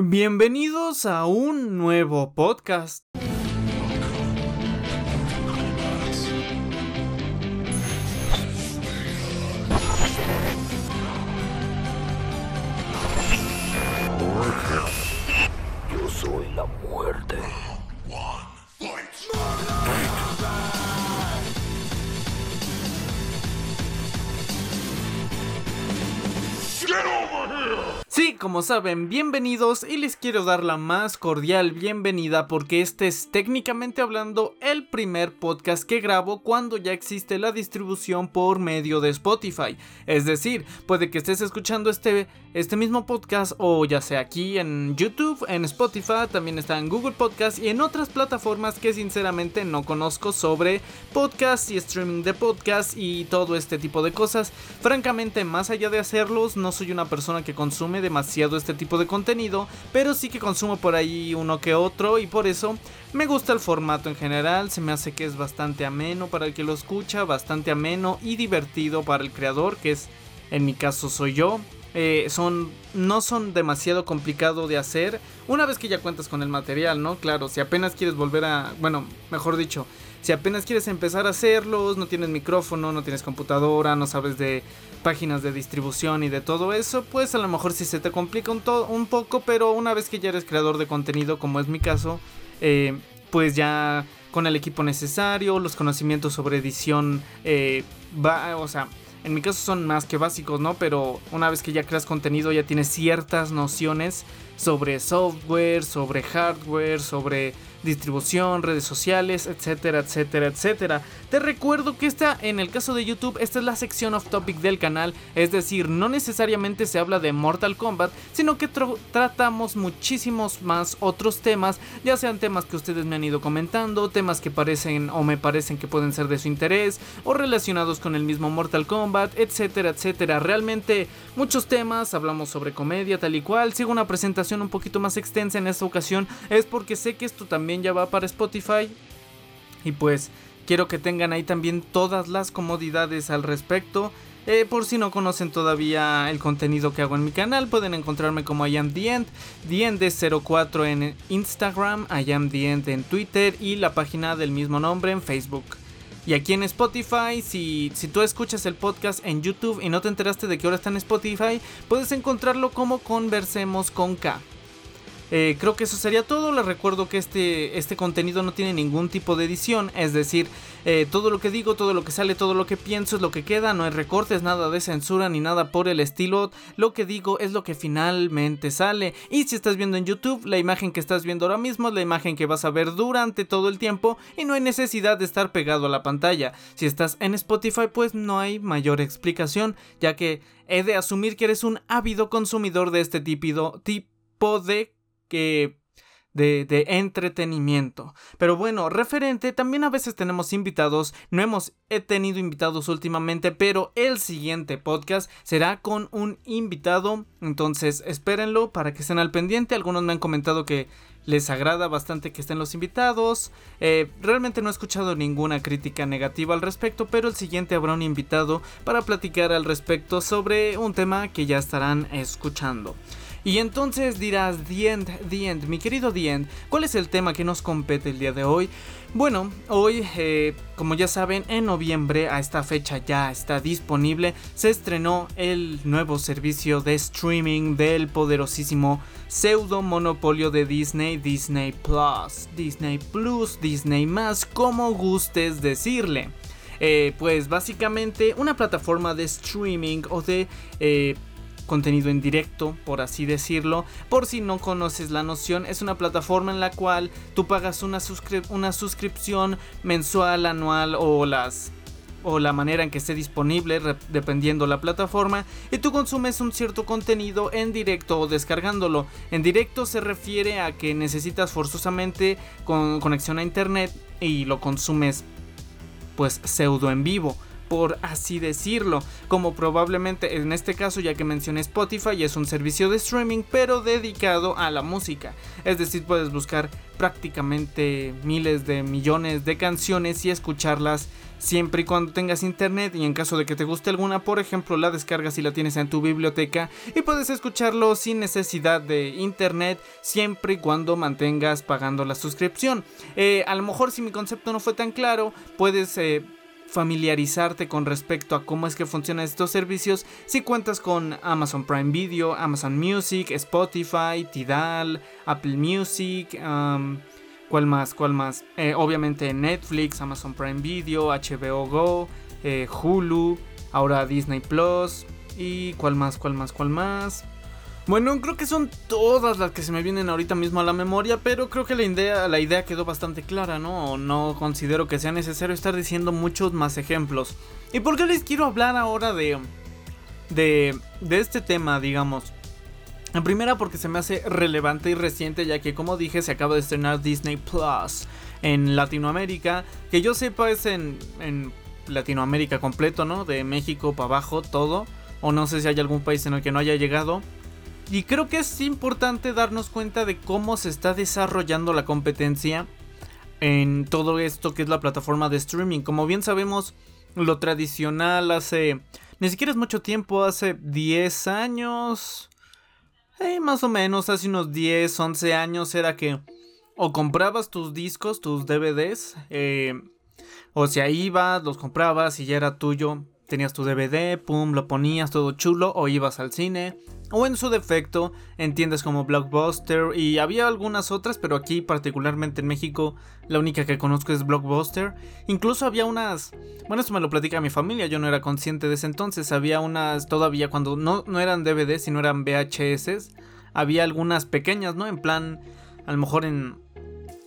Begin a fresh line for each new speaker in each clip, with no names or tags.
Bienvenidos a un nuevo podcast. Como saben, bienvenidos y les quiero dar la más cordial bienvenida porque este es técnicamente hablando el primer podcast que grabo cuando ya existe la distribución por medio de Spotify. Es decir, puede que estés escuchando este, este mismo podcast o ya sea aquí en YouTube, en Spotify, también está en Google Podcast y en otras plataformas que sinceramente no conozco sobre podcast y streaming de podcast y todo este tipo de cosas. Francamente, más allá de hacerlos, no soy una persona que consume demasiado este tipo de contenido, pero sí que consumo por ahí uno que otro y por eso me gusta el formato en general, se me hace que es bastante ameno para el que lo escucha, bastante ameno y divertido para el creador, que es en mi caso soy yo. Eh, son no son demasiado complicado de hacer una vez que ya cuentas con el material, ¿no? Claro, si apenas quieres volver a, bueno, mejor dicho, si apenas quieres empezar a hacerlos, no tienes micrófono, no tienes computadora, no sabes de páginas de distribución y de todo eso, pues a lo mejor sí se te complica un, un poco, pero una vez que ya eres creador de contenido, como es mi caso, eh, pues ya con el equipo necesario, los conocimientos sobre edición, eh, va, o sea, en mi caso son más que básicos, ¿no? Pero una vez que ya creas contenido ya tienes ciertas nociones sobre software, sobre hardware, sobre distribución, redes sociales, etcétera, etcétera, etcétera. Te recuerdo que esta, en el caso de YouTube, esta es la sección off topic del canal, es decir, no necesariamente se habla de Mortal Kombat, sino que tratamos muchísimos más otros temas, ya sean temas que ustedes me han ido comentando, temas que parecen o me parecen que pueden ser de su interés, o relacionados con el mismo Mortal Kombat, etcétera, etcétera. Realmente muchos temas, hablamos sobre comedia tal y cual, sigo una presentación un poquito más extensa en esta ocasión, es porque sé que esto también ya va para Spotify. Y pues quiero que tengan ahí también todas las comodidades al respecto. Eh, por si no conocen todavía el contenido que hago en mi canal, pueden encontrarme como I am the end, the end 04 en Instagram, I am the end en Twitter y la página del mismo nombre en Facebook. Y aquí en Spotify, si, si tú escuchas el podcast en YouTube y no te enteraste de que ahora está en Spotify, puedes encontrarlo como Conversemos con K. Eh, creo que eso sería todo. Les recuerdo que este, este contenido no tiene ningún tipo de edición. Es decir, eh, todo lo que digo, todo lo que sale, todo lo que pienso es lo que queda. No hay recortes, nada de censura ni nada por el estilo. Lo que digo es lo que finalmente sale. Y si estás viendo en YouTube, la imagen que estás viendo ahora mismo es la imagen que vas a ver durante todo el tiempo. Y no hay necesidad de estar pegado a la pantalla. Si estás en Spotify, pues no hay mayor explicación. Ya que he de asumir que eres un ávido consumidor de este tipo de que de, entretenimiento. Pero bueno, referente, también a veces tenemos invitados. No hemos he tenido invitados últimamente, pero el siguiente podcast será con un invitado. Entonces espérenlo para que estén al pendiente. Algunos me han comentado que les agrada bastante que estén los invitados. Eh, realmente no he escuchado ninguna crítica negativa al respecto, pero el siguiente habrá un invitado para platicar al respecto sobre un tema que ya estarán escuchando. Y entonces dirás, The End, The End, mi querido The End, ¿cuál es el tema que nos compete el día de hoy? Bueno, hoy, eh, como ya saben, en noviembre, a esta fecha ya está disponible, se estrenó el nuevo servicio de streaming del poderosísimo pseudo monopolio de Disney, Disney Plus, Disney Plus, Disney más, como gustes decirle. Eh, pues básicamente una plataforma de streaming o de eh, contenido en directo, por así decirlo. Por si no conoces la noción, es una plataforma en la cual tú pagas una, una suscripción mensual, anual o las o la manera en que esté disponible dependiendo la plataforma y tú consumes un cierto contenido en directo o descargándolo. En directo se refiere a que necesitas forzosamente con conexión a internet y lo consumes pues pseudo en vivo por así decirlo, como probablemente en este caso ya que mencioné Spotify es un servicio de streaming pero dedicado a la música, es decir puedes buscar prácticamente miles de millones de canciones y escucharlas siempre y cuando tengas internet y en caso de que te guste alguna, por ejemplo, la descargas y la tienes en tu biblioteca y puedes escucharlo sin necesidad de internet siempre y cuando mantengas pagando la suscripción. Eh, a lo mejor si mi concepto no fue tan claro, puedes... Eh, familiarizarte con respecto a cómo es que funcionan estos servicios si cuentas con Amazon Prime Video, Amazon Music, Spotify, Tidal, Apple Music, ¿cuál más? ¿Cuál más? Eh, obviamente Netflix, Amazon Prime Video, HBO Go, eh, Hulu, ahora Disney Plus y ¿cuál más? ¿Cuál más? ¿Cuál más? Bueno, creo que son todas las que se me vienen ahorita mismo a la memoria, pero creo que la idea, la idea quedó bastante clara, ¿no? No considero que sea necesario estar diciendo muchos más ejemplos. ¿Y por qué les quiero hablar ahora de, de, de este tema, digamos? En primera porque se me hace relevante y reciente ya que como dije se acaba de estrenar Disney Plus en Latinoamérica, que yo sepa es en, en Latinoamérica completo, ¿no? De México para abajo, todo. O no sé si hay algún país en el que no haya llegado. Y creo que es importante darnos cuenta de cómo se está desarrollando la competencia en todo esto que es la plataforma de streaming. Como bien sabemos, lo tradicional hace... Ni siquiera es mucho tiempo, hace 10 años... Eh, más o menos, hace unos 10, 11 años era que o comprabas tus discos, tus DVDs, eh, o si ahí ibas, los comprabas y ya era tuyo, tenías tu DVD, pum, lo ponías todo chulo, o ibas al cine, o en su defecto en tiendas como Blockbuster y había algunas otras, pero aquí particularmente en México la única que conozco es Blockbuster. Incluso había unas, bueno, esto me lo platica mi familia, yo no era consciente de ese entonces, había unas todavía cuando no, no eran DVDs, sino eran VHS, había algunas pequeñas, ¿no? En plan, a lo mejor en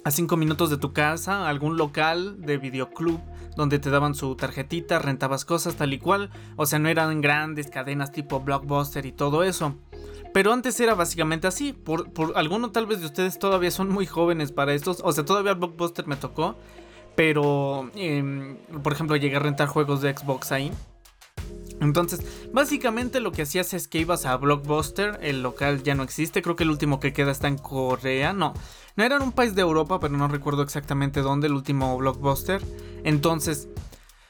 a 5 minutos de tu casa, algún local de videoclub donde te daban su tarjetita, rentabas cosas tal y cual. O sea, no eran grandes cadenas tipo Blockbuster y todo eso. Pero antes era básicamente así. Por, por alguno tal vez de ustedes todavía son muy jóvenes para estos. O sea, todavía Blockbuster me tocó. Pero, em, por ejemplo, llegué a rentar juegos de Xbox ahí. Entonces, básicamente lo que hacías es que ibas a Blockbuster, el local ya no existe, creo que el último que queda está en Corea, no, no era en un país de Europa, pero no recuerdo exactamente dónde, el último blockbuster. Entonces,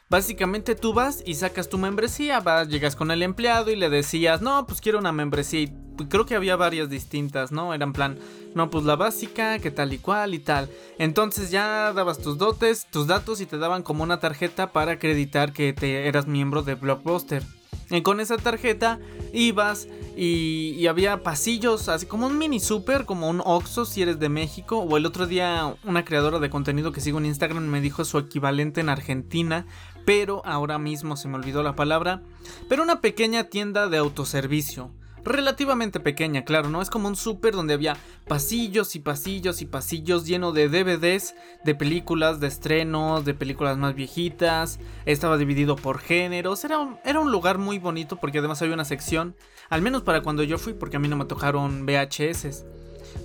básicamente tú vas y sacas tu membresía, vas, llegas con el empleado y le decías, no, pues quiero una membresía. Y creo que había varias distintas, ¿no? Eran plan, no, pues la básica, que tal y cual y tal. Entonces ya dabas tus dotes, tus datos y te daban como una tarjeta para acreditar que te eras miembro de Blockbuster. Y con esa tarjeta ibas y, había pasillos, así como un mini super, como un Oxxo si eres de México. O el otro día una creadora de contenido que sigo en Instagram me dijo su equivalente en Argentina, pero ahora mismo se me olvidó la palabra. Pero una pequeña tienda de autoservicio relativamente pequeña, claro, ¿no? Es como un súper donde había pasillos y pasillos y pasillos lleno de DVDs, de películas, de estrenos, de películas más viejitas, estaba dividido por géneros, era un, lugar muy bonito porque además había una sección, al menos para cuando yo fui, porque a mí no me tocaron VHS.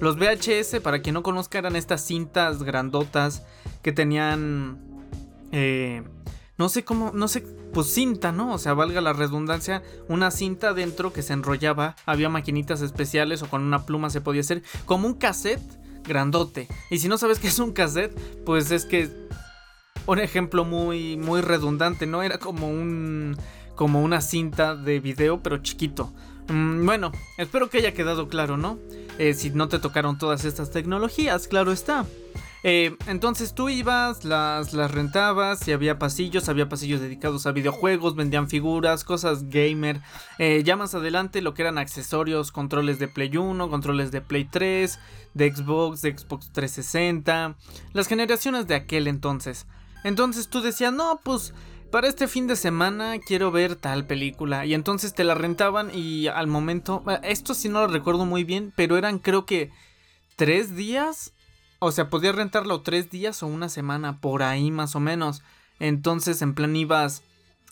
Los VHS, para quien no conozca, eran estas cintas grandotas que tenían... Eh, no sé cómo, no sé, pues cinta, ¿no? O sea, valga la redundancia, una cinta dentro que se enrollaba, había maquinitas especiales o con una pluma se podía hacer, como un cassette grandote. Y si no sabes qué es un cassette, pues es que un ejemplo muy muy redundante, ¿no? Era como un como una cinta de video, pero chiquito. Mm, bueno, espero que haya quedado claro, ¿no? Eh, si no te tocaron todas estas tecnologías, claro está. Eh, entonces tú ibas, las, las rentabas y había pasillos, había pasillos dedicados a videojuegos, vendían figuras, cosas gamer. Eh, ya más adelante lo que eran accesorios, controles de Play 1, controles de Play 3, de Xbox, de Xbox 360, las generaciones de aquel entonces. Entonces tú decías, no, pues para este fin de semana quiero ver tal película. Y entonces te la rentaban y al momento, esto sí no lo recuerdo muy bien, pero eran creo que tres días o sea, podías rentarlo tres días o una semana, por ahí más o menos. Entonces, en plan ibas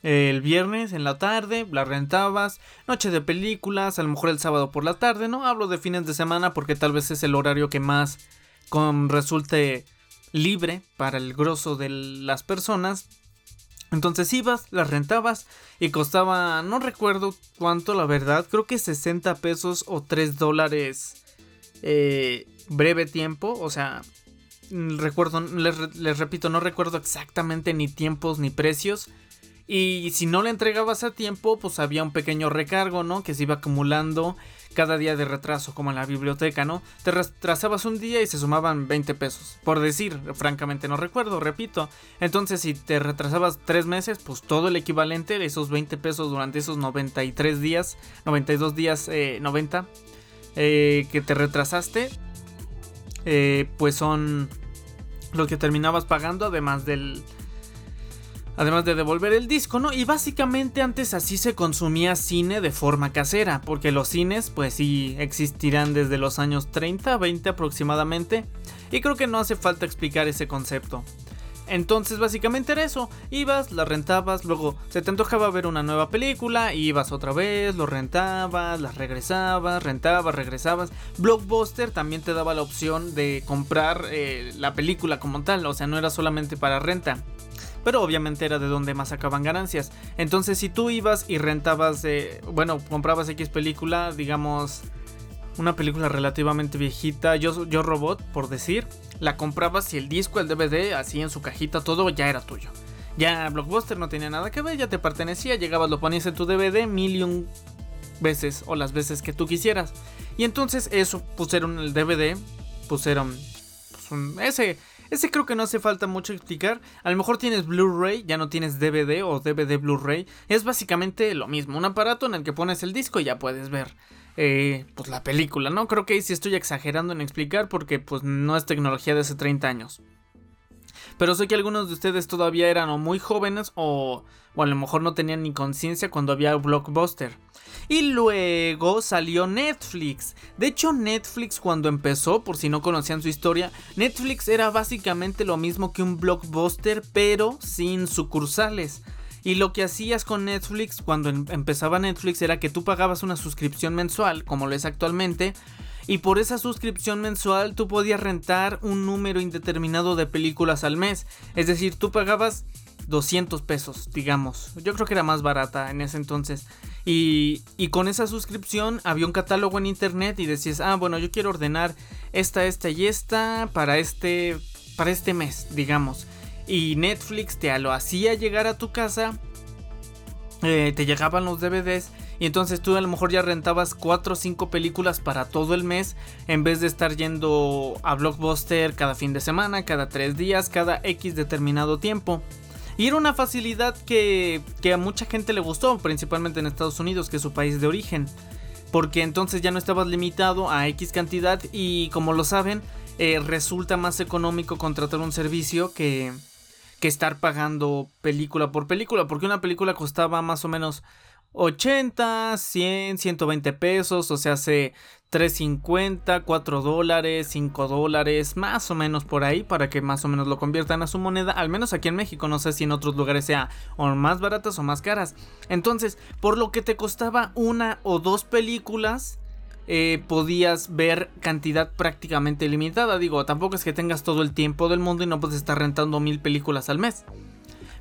eh, el viernes en la tarde, la rentabas, noche de películas, a lo mejor el sábado por la tarde, ¿no? Hablo de fines de semana porque tal vez es el horario que más con, resulte libre para el grosso de las personas. Entonces ibas, las rentabas y costaba, no recuerdo cuánto la verdad, creo que 60 pesos o 3 dólares eh, breve tiempo, o sea, recuerdo, les, repito, no recuerdo exactamente ni tiempos ni precios. Y si no le entregabas a tiempo, pues había un pequeño recargo, ¿no? Que se iba acumulando cada día de retraso, como en la biblioteca, ¿no? Te retrasabas un día y se sumaban 20 pesos. Por decir, francamente no recuerdo, repito. Entonces, si te retrasabas 3 meses, pues todo el equivalente de esos 20 pesos durante esos 93 días, 92 días, 90, eh, eh, que te retrasaste, eh, pues son lo que terminabas pagando, además del Además de devolver el disco, ¿no? Y básicamente antes así se consumía cine de forma casera, porque los cines pues sí existirán desde los años 30, 20 aproximadamente, y creo que no hace falta explicar ese concepto. Entonces básicamente era eso, ibas, la rentabas, luego se te antojaba ver una nueva película, ibas otra vez, lo rentabas, las regresabas, rentabas, regresabas. Blockbuster también te daba la opción de comprar eh, la película como tal, o sea, no era solamente para renta pero obviamente era de donde más sacaban ganancias. Entonces si tú ibas y rentabas, bueno, comprabas X película, digamos, una película relativamente viejita, yo, yo Robot, por decir, la comprabas y el disco, el DVD, así en su cajita, todo ya era tuyo. Ya Blockbuster no tenía nada que ver, ya te pertenecía, llegabas, lo ponías en tu DVD mil veces o las veces que tú quisieras. Y entonces eso pusieron el DVD, pusieron pues, ese ese creo que no hace falta mucho explicar. A lo mejor tienes Blu-ray, ya no tienes DVD o DVD Blu-ray. Es básicamente lo mismo, un aparato en el que pones el disco y ya puedes ver eh, pues la película, ¿no? Creo que ahí sí estoy exagerando en explicar porque pues no es tecnología de hace 30 años. Pero sé que algunos de ustedes todavía eran o muy jóvenes o, o a lo mejor no tenían ni conciencia cuando había Blockbuster. Y luego salió Netflix. De hecho, Netflix cuando empezó, por si no conocían su historia, Netflix era básicamente lo mismo que un blockbuster, pero sin sucursales. Y lo que hacías con Netflix cuando em-, empezaba Netflix era que tú pagabas una suscripción mensual, como lo es actualmente, y por esa suscripción mensual tú podías rentar un número indeterminado de películas al mes. Es decir, tú pagabas 200 pesos, digamos. Yo creo que era más barata en ese entonces. Y, con esa suscripción había un catálogo en internet y decías, ah, bueno, yo quiero ordenar esta, esta y esta para este, para este mes, digamos. Y Netflix te lo hacía llegar a tu casa, eh, te llegaban los DVDs y entonces tú a lo mejor ya rentabas 4 o 5 películas para todo el mes en vez de estar yendo a Blockbuster cada fin de semana, cada 3 días, cada X determinado tiempo. Y era una facilidad que, a mucha gente le gustó, principalmente en Estados Unidos, que es su país de origen. Porque entonces ya no estabas limitado a X cantidad y como lo saben, eh, resulta más económico contratar un servicio que, que estar pagando película por película. Porque una película costaba más o menos 80, 100, 120 pesos, o sea, hace 3.50, 4 dólares, 5 dólares, más o menos por ahí, para que más o menos lo conviertan a su moneda, al menos aquí en México, no sé si en otros lugares sea o más baratas o más caras. Entonces, por lo que te costaba una o dos películas, eh, podías ver cantidad prácticamente limitada. Digo, tampoco es que tengas todo el tiempo del mundo y no puedes estar rentando mil películas al mes.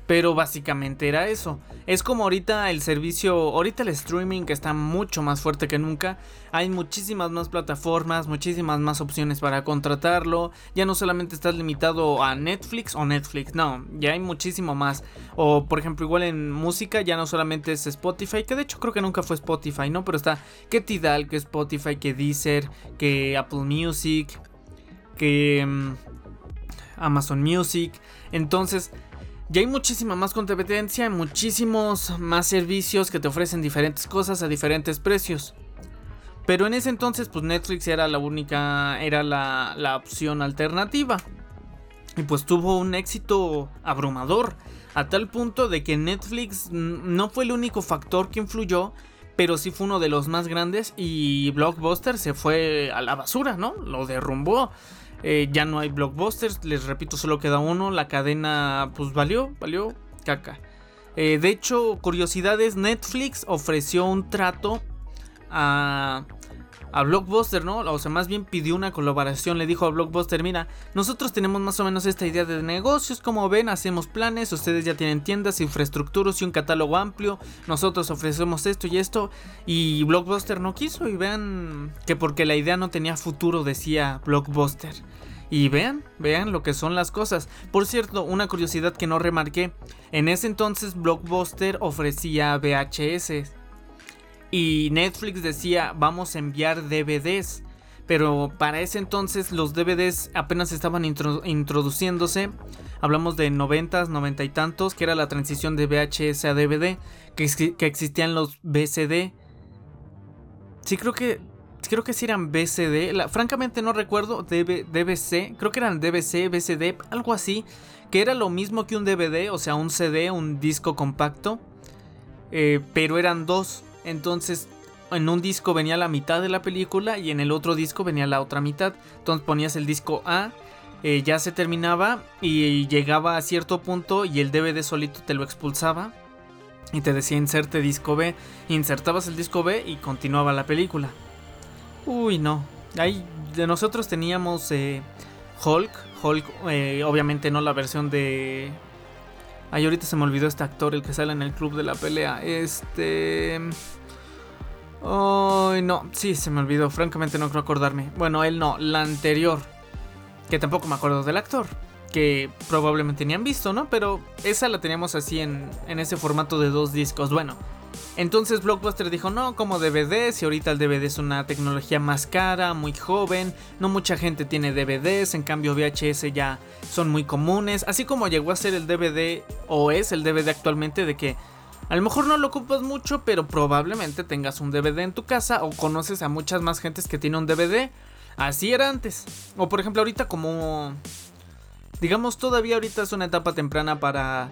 Pero básicamente era eso. Es como ahorita el servicio, ahorita el streaming que está mucho más fuerte que nunca. Hay muchísimas más plataformas, muchísimas más opciones para contratarlo. Ya no solamente estás limitado a Netflix o Netflix, no, ya hay muchísimo más. O por ejemplo, igual en música ya no solamente es Spotify, que de hecho creo que nunca fue Spotify, ¿no? Pero está que Tidal, que Spotify, que Deezer, que Apple Music, que mm, Amazon Music. Entonces, ya hay muchísima más competencia, muchísimos más servicios que te ofrecen diferentes cosas a diferentes precios. Pero en ese entonces, pues Netflix era la única, era la, la opción alternativa. Y pues tuvo un éxito abrumador, a tal punto de que Netflix no fue el único factor que influyó, pero sí fue uno de los más grandes y Blockbuster se fue a la basura, ¿no? Lo derrumbó. Eh, ya no hay blockbusters, les repito, solo queda uno. La cadena, pues valió, valió caca. Eh, de hecho, curiosidades, Netflix ofreció un trato a, a Blockbuster, ¿no? O sea, más bien pidió una colaboración, le dijo a Blockbuster, mira, nosotros tenemos más o menos esta idea de negocios, como ven, hacemos planes, ustedes ya tienen tiendas, infraestructuras y un catálogo amplio, nosotros ofrecemos esto y esto, y Blockbuster no quiso, y vean que porque la idea no tenía futuro, decía Blockbuster. Y vean, vean lo que son las cosas. Por cierto, una curiosidad que no remarqué, en ese entonces Blockbuster ofrecía VHS y Netflix decía vamos a enviar DVDs. Pero para ese entonces los DVDs apenas estaban introduciéndose. Hablamos de 90, 90 y tantos, que era la transición de VHS a DVD, que, existían los BCD. Sí, creo que creo que sí eran BCD. francamente no recuerdo. DBC. Creo que eran DBC, BCD, algo así. Que era lo mismo que un DVD, o sea, un CD, un disco compacto. Eh, pero eran dos. Entonces, en un disco venía la mitad de la película y en el otro disco venía la otra mitad. Entonces ponías el disco A, eh, ya se terminaba y llegaba a cierto punto y el DVD solito te lo expulsaba y te decía inserte disco B. Insertabas el disco B y continuaba la película. Uy, no. Ahí de nosotros teníamos eh, Hulk. Hulk, eh, obviamente no la versión de Ay, ahorita se me olvidó este actor, el que sale en el club de la pelea. Este. Ay, no, sí, se me olvidó. Francamente no creo acordarme. Bueno, él no, la anterior. Que tampoco me acuerdo del actor. Que probablemente ni han visto, ¿no? Pero esa la teníamos así en, en ese formato de dos discos. Bueno, entonces Blockbuster dijo, no, como DVD, si ahorita el DVD es una tecnología más cara, muy joven, no mucha gente tiene DVDs, en cambio VHS ya son muy comunes, así como llegó a ser el DVD o es el DVD actualmente de que a lo mejor no lo ocupas mucho, pero probablemente tengas un DVD en tu casa o conoces a muchas más gentes que tienen un DVD. Así era antes. O por ejemplo ahorita como... Digamos todavía ahorita es una etapa temprana para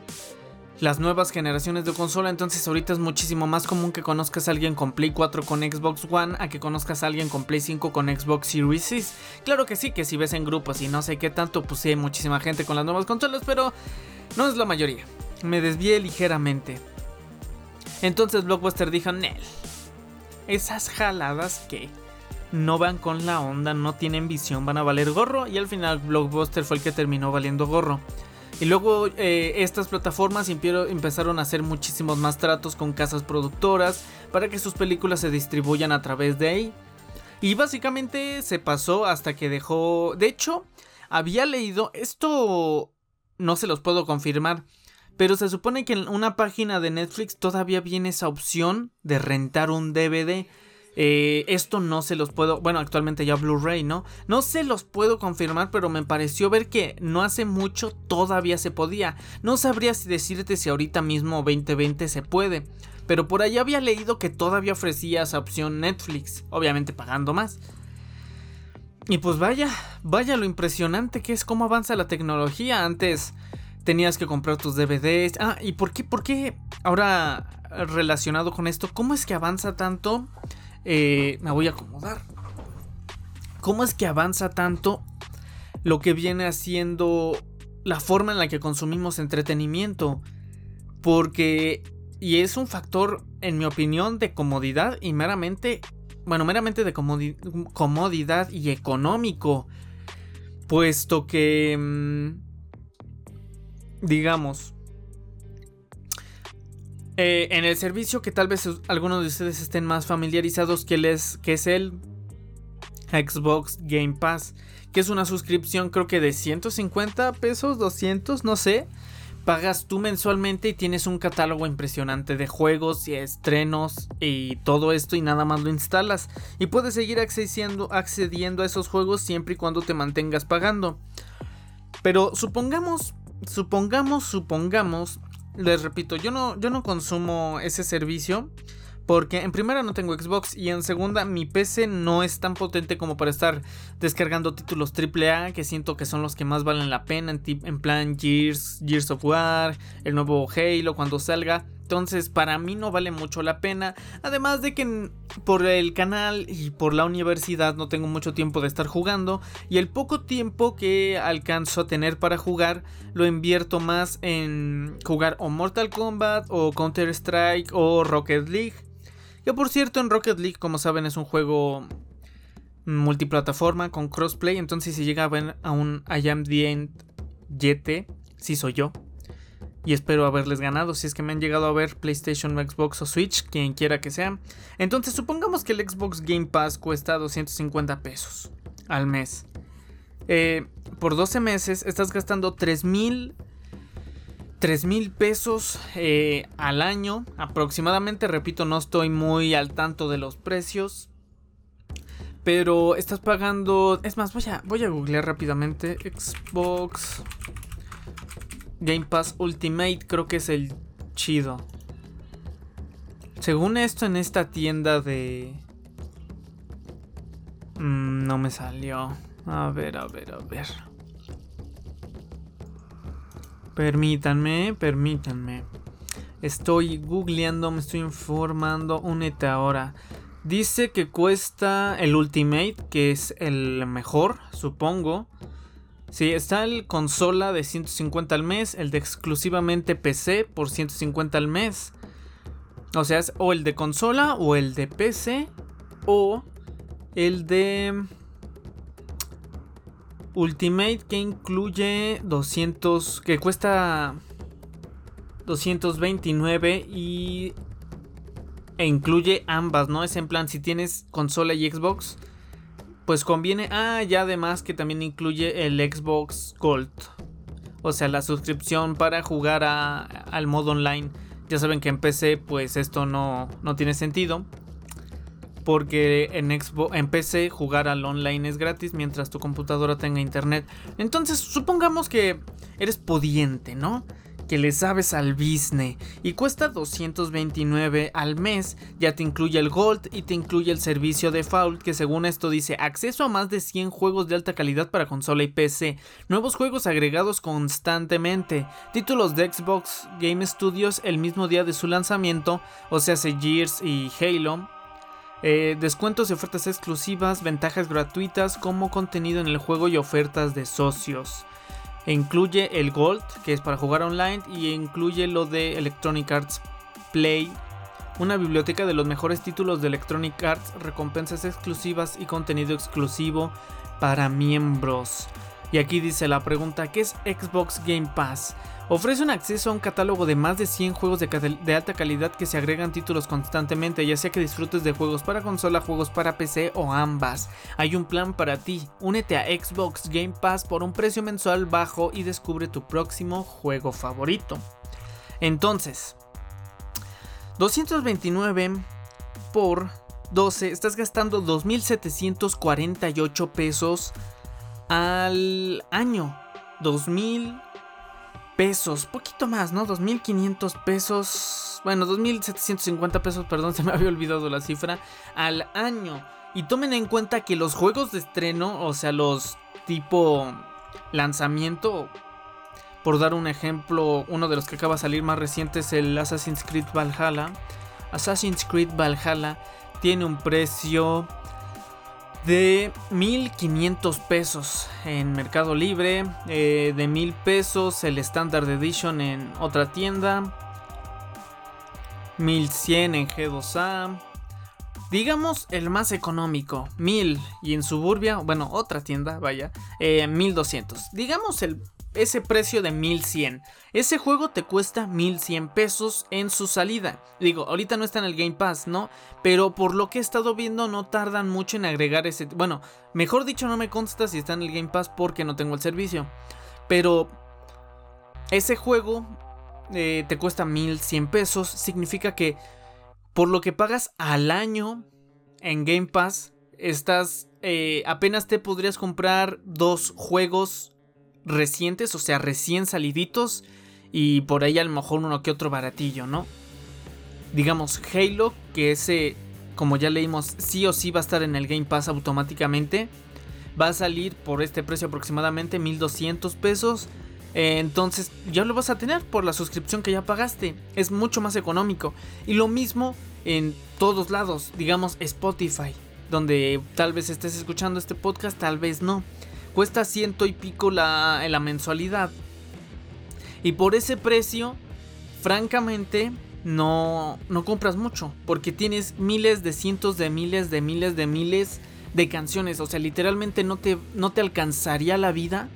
las nuevas generaciones de consola. Entonces ahorita es muchísimo más común que conozcas a alguien con Play 4 con Xbox One a que conozcas a alguien con Play 5 con Xbox Series 6. Claro que sí, que si ves en grupos y no sé qué tanto, pues sí hay muchísima gente con las nuevas consolas, pero no es la mayoría. Me desvié ligeramente. Entonces Blockbuster dijo, Nel, esas jaladas que no van con la onda, no tienen visión, van a valer gorro. Y al final Blockbuster fue el que terminó valiendo gorro. Y luego eh, estas plataformas empezaron a hacer muchísimos más tratos con casas productoras para que sus películas se distribuyan a través de ahí. Y básicamente se pasó hasta que dejó... De hecho, había leído... Esto no se los puedo confirmar. Pero se supone que en una página de Netflix todavía viene esa opción de rentar un DVD. Eh, esto no se los puedo, bueno, actualmente ya Blu-ray, ¿no? No se los puedo confirmar, pero me pareció ver que no hace mucho todavía se podía. No sabría si decirte si ahorita mismo 2020 se puede, pero por ahí había leído que todavía ofrecía esa opción Netflix, obviamente pagando más. Y pues vaya, vaya lo impresionante que es cómo avanza la tecnología. Antes tenías que comprar tus DVDs. Ah, ¿y por qué? ¿Por qué ahora relacionado con esto? ¿Cómo es que avanza tanto? Eh, me voy a acomodar. ¿Cómo es que avanza tanto lo que viene haciendo la forma en la que consumimos entretenimiento? Porque, y es un factor, en mi opinión, de comodidad y meramente, bueno, meramente de comodidad y económico. Puesto que, mm, digamos, eh, en el servicio que tal vez algunos de ustedes estén más familiarizados que, les, que es el Xbox Game Pass, que es una suscripción creo que de 150 pesos, 200, no sé. Pagas tú mensualmente y tienes un catálogo impresionante de juegos y estrenos y todo esto y nada más lo instalas. Y puedes seguir accediendo, accediendo a esos juegos siempre y cuando te mantengas pagando. Pero supongamos, supongamos, supongamos les repito, yo no, yo no consumo ese servicio. Porque en primera no tengo Xbox y en segunda mi PC no es tan potente como para estar descargando títulos AAA que siento que son los que más valen la pena en, en plan Gears, Gears of War, el nuevo Halo cuando salga. Entonces para mí no vale mucho la pena. Además de que por el canal y por la universidad no tengo mucho tiempo de estar jugando. Y el poco tiempo que alcanzo a tener para jugar lo invierto más en jugar o Mortal Kombat o Counter Strike o Rocket League. Que por cierto en Rocket League como saben es un juego multiplataforma con crossplay. Entonces, si llega a un I am the end si soy yo. Y espero haberles ganado si es que me han llegado a ver PlayStation, Xbox o Switch, quien quiera que sea. Entonces, supongamos que el Xbox Game Pass cuesta 250 pesos al mes. Eh, por 12 meses estás gastando 3000 3 mil pesos eh, al año aproximadamente. Repito, no estoy muy al tanto de los precios. Pero estás pagando... Es más, voy a, voy a googlear rápidamente. Xbox Game Pass Ultimate creo que es el chido. Según esto en esta tienda de... Mm, no me salió. A ver, a ver, a ver. Permítanme, permítanme. Estoy googleando, me estoy informando. Únete ahora. Dice que cuesta el Ultimate, que es el mejor, supongo. Sí, está el consola de 150 al mes, el de exclusivamente PC por 150 al mes. O sea, es o el de consola o el de PC o el de Ultimate que incluye 200 que cuesta 229 y e incluye ambas, ¿no? Es en plan, si tienes consola y Xbox, pues conviene. Ah, ya además que también incluye el Xbox Gold. O sea, la suscripción para jugar al modo online. Ya saben que en PC, pues esto no, no tiene sentido. Porque en, Xbox, en PC jugar al online es gratis mientras tu computadora tenga internet. Entonces, supongamos que eres pudiente, ¿no? Que le sabes al business y cuesta 229 al mes. Ya te incluye el Gold y te incluye el servicio de Default que según esto dice acceso a más de 100 juegos de alta calidad para consola y PC, nuevos juegos agregados constantemente, títulos de Xbox Game Studios el mismo día de su lanzamiento, o sea, Gears y Halo. Eh, descuentos y ofertas exclusivas, ventajas gratuitas como contenido en el juego y ofertas de socios. Incluye el Gold, que es para jugar online, y incluye lo de Electronic Arts Play, una biblioteca de los mejores títulos de Electronic Arts, recompensas exclusivas y contenido exclusivo para miembros. Y aquí dice la pregunta, ¿qué es Xbox Game Pass? Ofrece un acceso a un catálogo de más de 100 juegos de, alta calidad que se agregan títulos constantemente, ya sea que disfrutes de juegos para consola, juegos para PC o ambas. Hay un plan para ti. Únete a Xbox Game Pass por un precio mensual bajo y descubre tu próximo juego favorito. Entonces, 229 por 12, estás gastando 2.748 pesos al año. 2.000 pesos, poquito más, ¿no? 2.500 pesos, bueno, 2.750 pesos, perdón, se me había olvidado la cifra, al año. Y tomen en cuenta que los juegos de estreno, o sea, los tipo lanzamiento, por dar un ejemplo, uno de los que acaba de salir más reciente es el Assassin's Creed Valhalla. Assassin's Creed Valhalla tiene un precio de 1500 pesos en Mercado Libre, eh, de 1000 pesos el Standard Edition en otra tienda, 1100 en G2A, digamos el más económico, 1000 y en Suburbia, bueno, otra tienda, vaya, 1200, eh, digamos el ese precio de 1100. Ese juego te cuesta 1100 pesos en su salida. Digo, ahorita no está en el Game Pass, ¿no? Pero por lo que he estado viendo no tardan mucho en agregar ese... Bueno, mejor dicho no me consta si está en el Game Pass porque no tengo el servicio. Pero ese juego eh, te cuesta 1100 pesos. Significa que por lo que pagas al año en Game Pass, estás... Eh, apenas te podrías comprar dos juegos recientes, o sea, recién saliditos. Y por ahí a lo mejor uno que otro baratillo, ¿no? Digamos, Halo, que ese, como ya leímos, sí o sí va a estar en el Game Pass automáticamente. Va a salir por este precio aproximadamente 1200 pesos. entonces ya lo vas a tener por la suscripción que ya pagaste. Es mucho más económico. Y lo mismo en todos lados. Digamos Spotify. Donde tal vez estés escuchando este podcast, tal vez no cuesta ciento y pico la, la mensualidad. Y por ese precio, francamente, no, no compras mucho. Porque tienes miles de cientos de miles de miles de miles de canciones. O sea, literalmente no te, no te alcanzaría la vida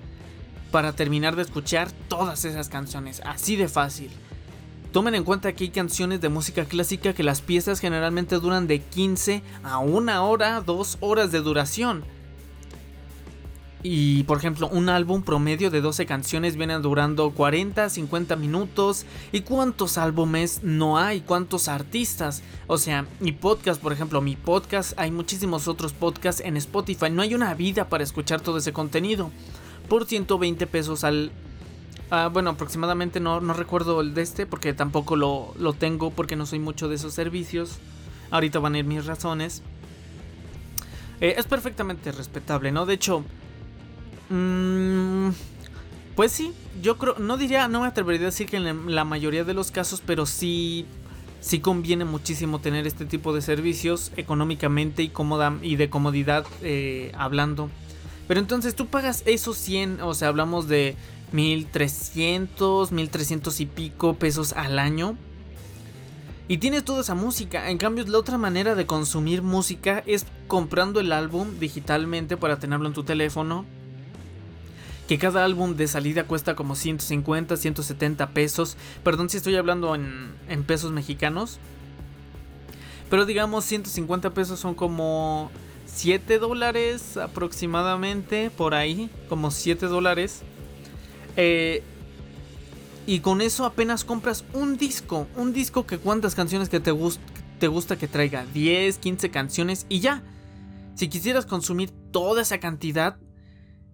para terminar de escuchar todas esas canciones. Así de fácil. Tomen en cuenta que hay canciones de música clásica que las piezas generalmente duran de 15 a una hora, dos horas de duración. Y por ejemplo, un álbum promedio de 12 canciones viene durando 40, 50 minutos. ¿Y cuántos álbumes no hay? ¿Cuántos artistas? O sea, mi podcast, por ejemplo, mi podcast, hay muchísimos otros podcasts en Spotify. No hay una vida para escuchar todo ese contenido. Por 120 pesos al... Ah, bueno, aproximadamente no, no recuerdo el de este porque tampoco lo, lo tengo porque no soy mucho de esos servicios. Ahorita van a ir mis razones. Eh, es perfectamente respetable, ¿no? De hecho, Mm, pues sí, yo creo, no diría, no me atrevería a decir que en la mayoría de los casos, pero sí, sí conviene muchísimo tener este tipo de servicios económicamente y y de comodidad eh, hablando. Pero entonces tú pagas esos 100, o sea, hablamos de 1300, 1300 y pico pesos al año. Y tienes toda esa música. En cambio, la otra manera de consumir música es comprando el álbum digitalmente para tenerlo en tu teléfono que cada álbum de salida cuesta como 150, 170 pesos. Perdón si estoy hablando en, pesos mexicanos. Pero digamos 150 pesos son como 7 dólares aproximadamente, por ahí, como 7 dólares. Eh, y con eso apenas compras un disco, un disco que cuántas canciones que te, te gusta que traiga, 10, 15 canciones y ya. Si quisieras consumir toda esa cantidad,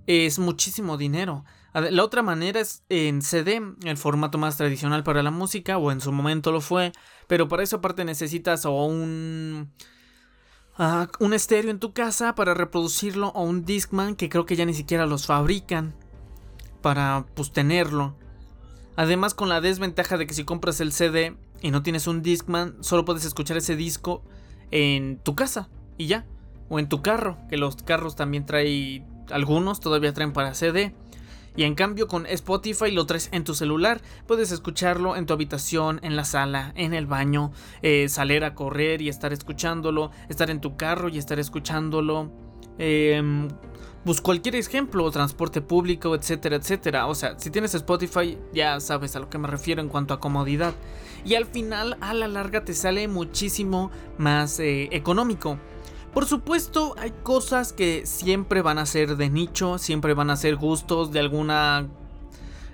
es muchísimo dinero. La otra manera es en CD, el formato más tradicional para la música, o en su momento lo fue, pero para eso aparte necesitas o un... Ah, un estéreo en tu casa para reproducirlo o un Discman que creo que ya ni siquiera los fabrican para pues tenerlo. Además con la desventaja de que si compras el CD y no tienes un Discman, solo puedes escuchar ese disco en tu casa y ya. O en tu carro, que los carros también traen algunos todavía traen para CD. Y en cambio con Spotify lo traes en tu celular, puedes escucharlo en tu habitación, en la sala, en el baño, eh, salir a correr y estar escuchándolo, estar en tu carro y estar escuchándolo. Eh, pues cualquier ejemplo, transporte público, etcétera, etcétera. O sea, si tienes Spotify ya sabes a lo que me refiero en cuanto a comodidad. Y al final, a la larga, te sale muchísimo más eh, económico. Por supuesto, hay cosas que siempre van a ser de nicho, siempre van a ser gustos de alguna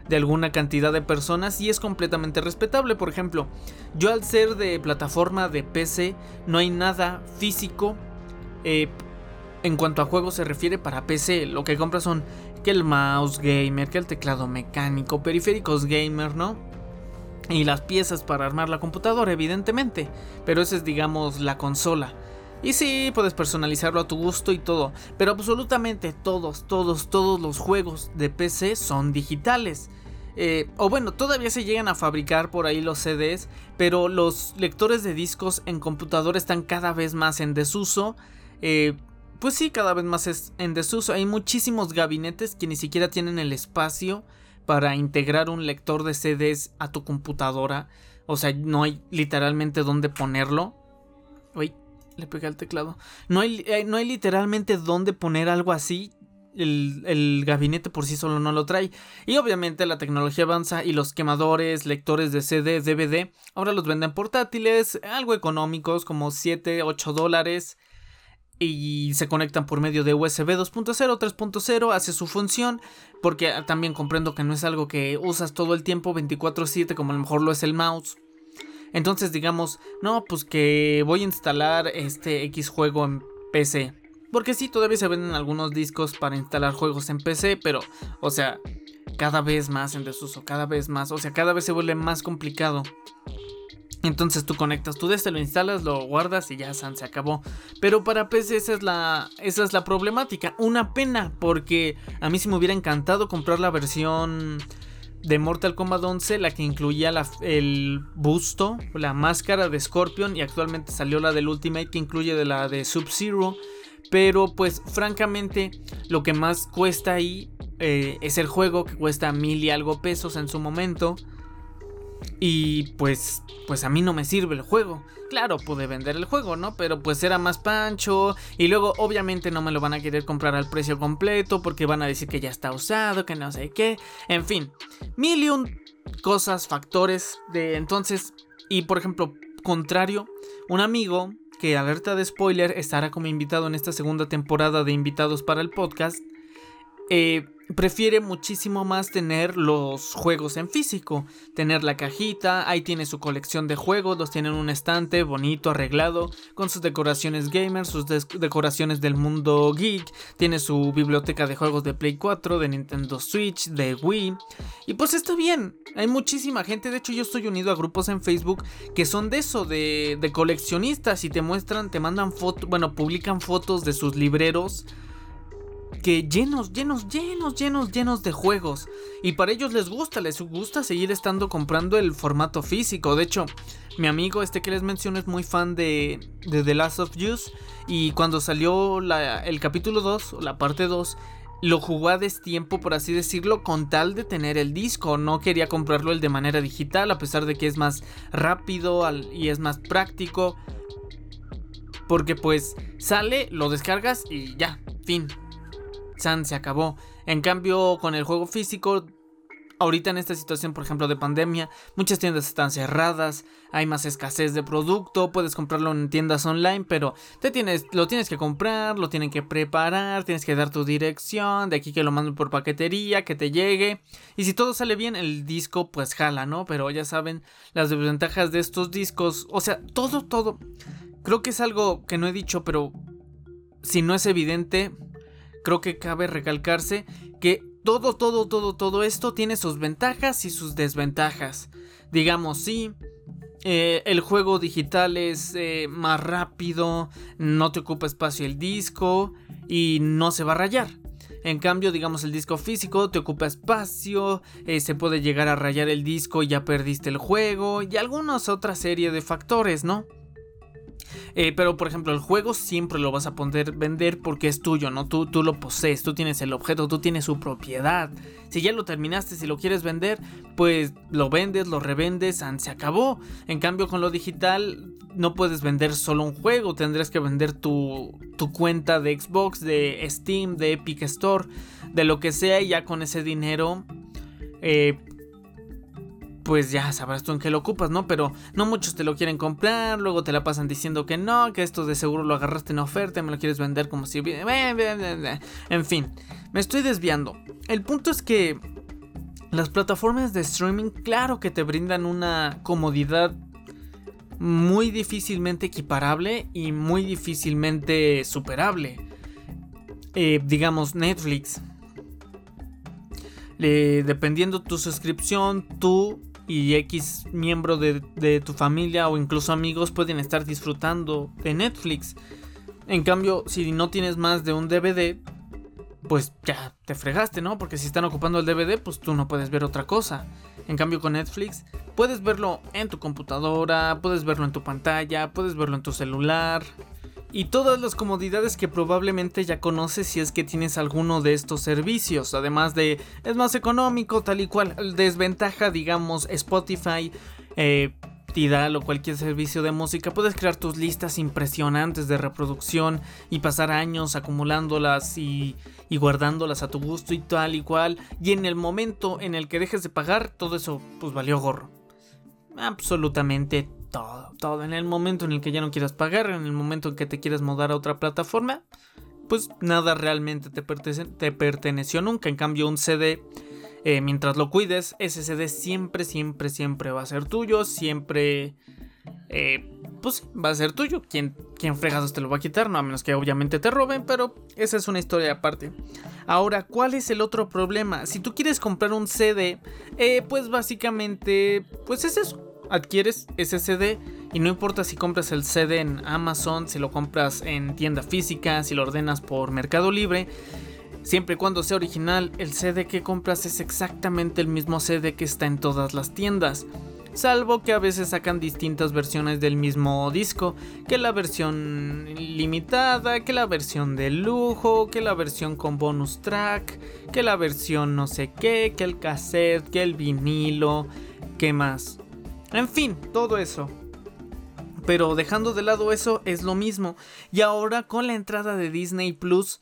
de alguna cantidad de personas y es completamente respetable. Por ejemplo, yo al ser de plataforma de PC no hay nada físico eh, en cuanto a juegos se refiere para PC. Lo que compras son que el mouse gamer, que el teclado mecánico, periféricos gamer, ¿no? Y las piezas para armar la computadora, evidentemente. Pero esa es, digamos, la consola. Y sí, puedes personalizarlo a tu gusto y todo, pero absolutamente todos, todos, todos los juegos de PC son digitales. Eh, o bueno, todavía se llegan a fabricar por ahí los CDs, pero los lectores de discos en computador están cada vez más en desuso. Eh, pues sí, cada vez más es en desuso. Hay muchísimos gabinetes que ni siquiera tienen el espacio para integrar un lector de CDs a tu computadora. O sea, no hay literalmente dónde ponerlo. Uy, le pegué al teclado. No hay, eh, no hay literalmente dónde poner algo así. El, gabinete por sí solo no lo trae. Y obviamente la tecnología avanza y los quemadores, lectores de CD, DVD, ahora los venden portátiles, algo económicos, como 7, 8 dólares. Y se conectan por medio de USB 2.0, 3.0, hace su función. Porque también comprendo que no es algo que usas todo el tiempo 24/7 como a lo mejor lo es el mouse. Entonces digamos, no, pues que voy a instalar este X juego en PC. Porque sí, todavía se venden algunos discos para instalar juegos en PC, pero, o sea, cada vez más en desuso, cada vez más, o sea, cada vez se vuelve más complicado. Entonces tú conectas tu este, lo instalas, lo guardas y ya se acabó. Pero para PC esa es la esa es la problemática, una pena porque a mí sí me hubiera encantado comprar la versión de Mortal Kombat 11, la que incluía el busto, la máscara de Scorpion y actualmente salió la del Ultimate que incluye de la de Sub-Zero. Pero pues francamente lo que más cuesta ahí eh, es el juego que cuesta mil y algo pesos en su momento. Y pues, pues a mí no me sirve el juego. Claro, pude vender el juego, ¿no? Pero pues era más pancho. Y luego obviamente no me lo van a querer comprar al precio completo porque van a decir que ya está usado, que no sé qué. En fin, mil y un cosas, factores de entonces. Y por ejemplo, contrario, un amigo que alerta de spoiler estará como invitado en esta segunda temporada de invitados para el podcast. Eh, prefiere muchísimo más tener los juegos en físico, tener la cajita, ahí tiene su colección de juegos, los tiene en un estante bonito, arreglado, con sus decoraciones gamers, sus decoraciones del mundo geek, tiene su biblioteca de juegos de Play 4, de Nintendo Switch, de Wii, y pues está bien, hay muchísima gente, de hecho yo estoy unido a grupos en Facebook que son de eso, de, de coleccionistas y te muestran, te mandan fotos, bueno, publican fotos de sus libreros que llenos, llenos, llenos, llenos, llenos de juegos. Y para ellos les gusta, les gusta seguir estando comprando el formato físico. De hecho, mi amigo este que les menciono es muy fan de, de The Last of Us. Y cuando salió el capítulo 2, la parte 2, lo jugó a destiempo, por así decirlo, con tal de tener el disco. No quería comprarlo el de manera digital, a pesar de que es más rápido y es más práctico. Porque pues sale, lo descargas y ya, fin. Se acabó. En cambio, con el juego físico, ahorita en esta situación, por ejemplo, de pandemia, muchas tiendas están cerradas, hay más escasez de producto, puedes comprarlo en tiendas online, pero te tienes, lo tienes que comprar, lo tienen que preparar, tienes que dar tu dirección, de aquí que lo manden por paquetería, que te llegue. Y si todo sale bien, el disco pues jala, ¿no? Pero ya saben las desventajas de estos discos, o sea, todo, todo. Creo que es algo que no he dicho, pero si no es evidente, creo que cabe recalcarse que todo, todo, todo, todo esto tiene sus ventajas y sus desventajas. Digamos, sí, eh, el juego digital es eh, más rápido, no te ocupa espacio el disco y no se va a rayar. En cambio, digamos, el disco físico te ocupa espacio, eh, se puede llegar a rayar el disco y ya perdiste el juego y algunas otra serie de factores, ¿no? Eh, pero por ejemplo, el juego siempre lo vas a poder vender porque es tuyo, ¿no? Tú, tú lo posees, tú tienes el objeto, tú tienes su propiedad. Si ya lo terminaste, si lo quieres vender, pues lo vendes, lo revendes, se acabó. En cambio, con lo digital no puedes vender solo un juego, tendrás que vender tu, tu cuenta de Xbox, de Steam, de Epic Store, de lo que sea, y ya con ese dinero eh, pues ya sabrás tú en qué lo ocupas, ¿no? Pero no muchos te lo quieren comprar, luego te la pasan diciendo que no, que esto de seguro lo agarraste en oferta, me lo quieres vender como si... En fin, me estoy desviando. El punto es que las plataformas de streaming, claro que te brindan una comodidad muy difícilmente equiparable y muy difícilmente superable. Eh, digamos Netflix. dependiendo tu suscripción, tú y X miembro de, tu familia o incluso amigos pueden estar disfrutando de Netflix. En cambio, si no tienes más de un DVD, pues ya te fregaste, ¿no? Porque si están ocupando el DVD, pues tú no puedes ver otra cosa. En cambio, con Netflix, puedes verlo en tu computadora, puedes verlo en tu pantalla, puedes verlo en tu celular, y todas las comodidades que probablemente ya conoces si es que tienes alguno de estos servicios. Además de es más económico, tal y cual. Desventaja, digamos, Spotify, eh, Tidal o cualquier servicio de música. Puedes crear tus listas impresionantes de reproducción y pasar años acumulándolas y, y guardándolas a tu gusto y tal y cual. Y en el momento en el que dejes de pagar, todo eso pues valió gorro. Absolutamente todo, todo. En el momento en el que ya no quieras pagar, en el momento en que te quieras mudar a otra plataforma, pues nada realmente te, te perteneció nunca. En cambio, un CD, eh, mientras lo cuides, ese CD siempre, siempre, siempre va a ser tuyo, siempre... Eh, pues va a ser tuyo. ¿Quién, ¿Quién fregados te lo va a quitar? No, a menos que obviamente te roben, pero esa es una historia aparte. Ahora, ¿cuál es el otro problema? Si tú quieres comprar un CD, eh, pues básicamente, pues es eso adquieres ese CD y no importa si compras el CD en Amazon, si lo compras en tienda física, si lo ordenas por Mercado Libre, siempre y cuando sea original, el CD que compras es exactamente el mismo CD que está en todas las tiendas. Salvo que a veces sacan distintas versiones del mismo disco, que la versión limitada, que la versión de lujo, que la versión con bonus track, que la versión no sé qué, que el cassette, que el vinilo, ¿qué más? En fin, todo eso. Pero dejando de lado eso, es lo mismo. Y ahora con la entrada de Disney Plus,